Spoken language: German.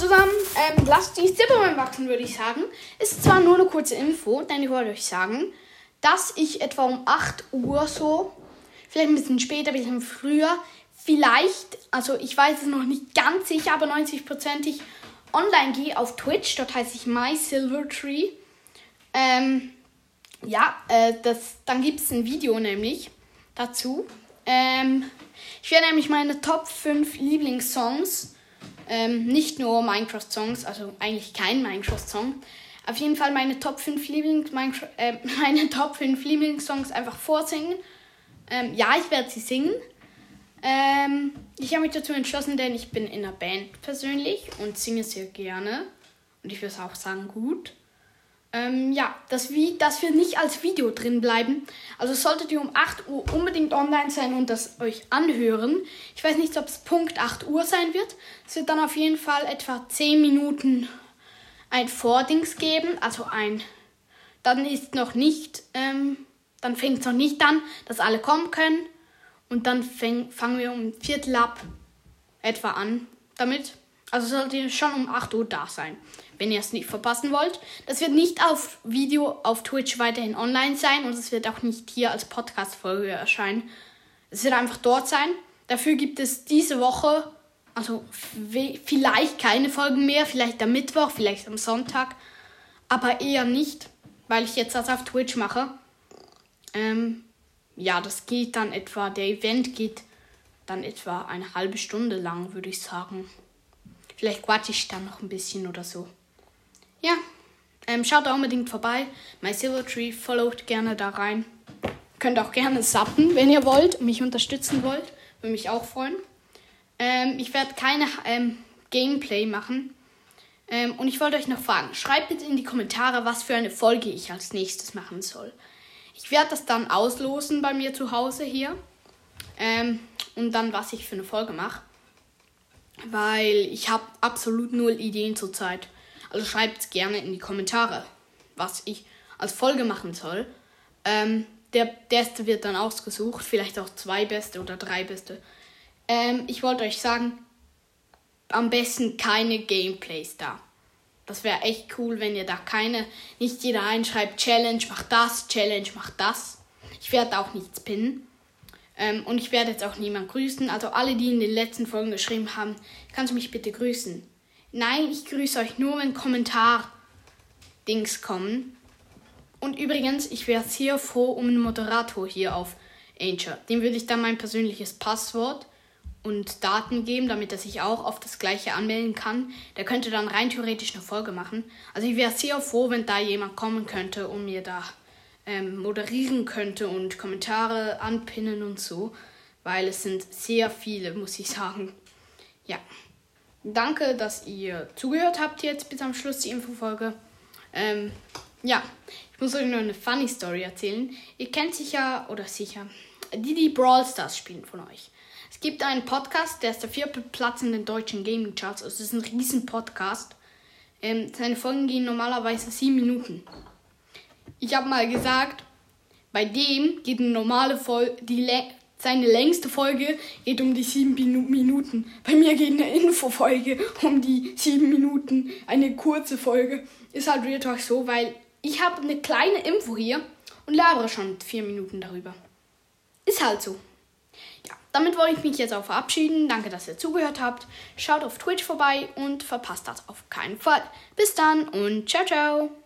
zusammen, ähm, lasst die Zippermann wachsen, würde ich sagen. Ist zwar nur eine kurze Info, denn ich wollte euch sagen, dass ich etwa um 8 Uhr so, vielleicht ein bisschen später, ein bisschen früher, vielleicht, also ich weiß es noch nicht ganz sicher, aber 90%ig online gehe auf Twitch. Dort heiße ich MySilverTree. Ähm, ja, äh, das, dann gibt es ein Video nämlich dazu. Ähm, ich werde nämlich meine Top 5 Lieblingssongs, ähm, nicht nur Minecraft-Songs, also eigentlich kein Minecraft-Song, auf jeden Fall meine Top 5 Lieblings äh, meine Top 5 Lieblingssongs einfach vorsingen. Ähm, ja, ich werde sie singen. Ähm, ich habe mich dazu entschlossen, denn ich bin in einer Band persönlich und singe sehr gerne. Und ich würde auch sagen, gut. Ähm, ja, das, wie, das wird nicht als Video drin bleiben. Also solltet ihr um 8 Uhr unbedingt online sein und das euch anhören. Ich weiß nicht, ob es Punkt 8 Uhr sein wird. Es wird dann auf jeden Fall etwa 10 Minuten ein Vordings geben. Also ein. Dann ist noch nicht. Ähm, dann fängt es noch nicht an, dass alle kommen können. Und dann fäng, fangen wir um Viertel ab etwa an damit. Also solltet ihr schon um 8 Uhr da sein, wenn ihr es nicht verpassen wollt. Das wird nicht auf Video auf Twitch weiterhin online sein und es wird auch nicht hier als Podcast-Folge erscheinen. Es wird einfach dort sein. Dafür gibt es diese Woche, also vielleicht keine Folgen mehr, vielleicht am Mittwoch, vielleicht am Sonntag, aber eher nicht, weil ich jetzt das auf Twitch mache. Ähm, ja, das geht dann etwa, der Event geht dann etwa eine halbe Stunde lang, würde ich sagen. Vielleicht quatsche ich dann noch ein bisschen oder so. Ja, ähm, schaut da unbedingt vorbei. My Silver Tree, followt gerne da rein. Könnt auch gerne sappen, wenn ihr wollt, mich unterstützen wollt. Würde mich auch freuen. Ähm, ich werde keine ähm, Gameplay machen. Ähm, und ich wollte euch noch fragen, schreibt bitte in die Kommentare, was für eine Folge ich als nächstes machen soll. Ich werde das dann auslosen bei mir zu Hause hier. Ähm, und dann, was ich für eine Folge mache weil ich habe absolut null Ideen zurzeit. Also schreibt gerne in die Kommentare, was ich als Folge machen soll. Ähm, der Beste wird dann ausgesucht, vielleicht auch zwei Beste oder drei Beste. Ähm, ich wollte euch sagen, am besten keine Gameplays da. Das wäre echt cool, wenn ihr da keine, nicht jeder einschreibt, Challenge, mach das, Challenge, mach das. Ich werde auch nichts pinnen. Ähm, und ich werde jetzt auch niemand grüßen. Also alle, die in den letzten Folgen geschrieben haben, kannst du mich bitte grüßen? Nein, ich grüße euch nur, wenn Kommentar-Dings kommen. Und übrigens, ich wäre sehr froh um einen Moderator hier auf Anchor. Dem würde ich dann mein persönliches Passwort und Daten geben, damit er sich auch auf das gleiche anmelden kann. Der könnte dann rein theoretisch eine Folge machen. Also ich wäre sehr froh, wenn da jemand kommen könnte, um mir da ähm, moderieren könnte und Kommentare anpinnen und so, weil es sind sehr viele, muss ich sagen. Ja. Danke, dass ihr zugehört habt jetzt bis am Schluss die Infofolge. Ähm, ja, ich muss euch nur eine funny Story erzählen. Ihr kennt sicher, oder sicher, die, die Brawl Stars spielen von euch. Es gibt einen Podcast, der ist der vierte Platz in den deutschen Gaming Charts. Also es ist ein riesen Podcast. Ähm, seine Folgen gehen normalerweise sieben Minuten. Ich habe mal gesagt, bei dem geht eine normale Folge, die seine längste Folge geht um die sieben Minuten. Bei mir geht eine Infofolge um die sieben Minuten. Eine kurze Folge. Ist halt Real Talk so, weil ich habe eine kleine Info hier und labere schon vier Minuten darüber. Ist halt so. Ja, damit wollte ich mich jetzt auch verabschieden. Danke, dass ihr zugehört habt. Schaut auf Twitch vorbei und verpasst das auf keinen Fall. Bis dann und ciao, ciao.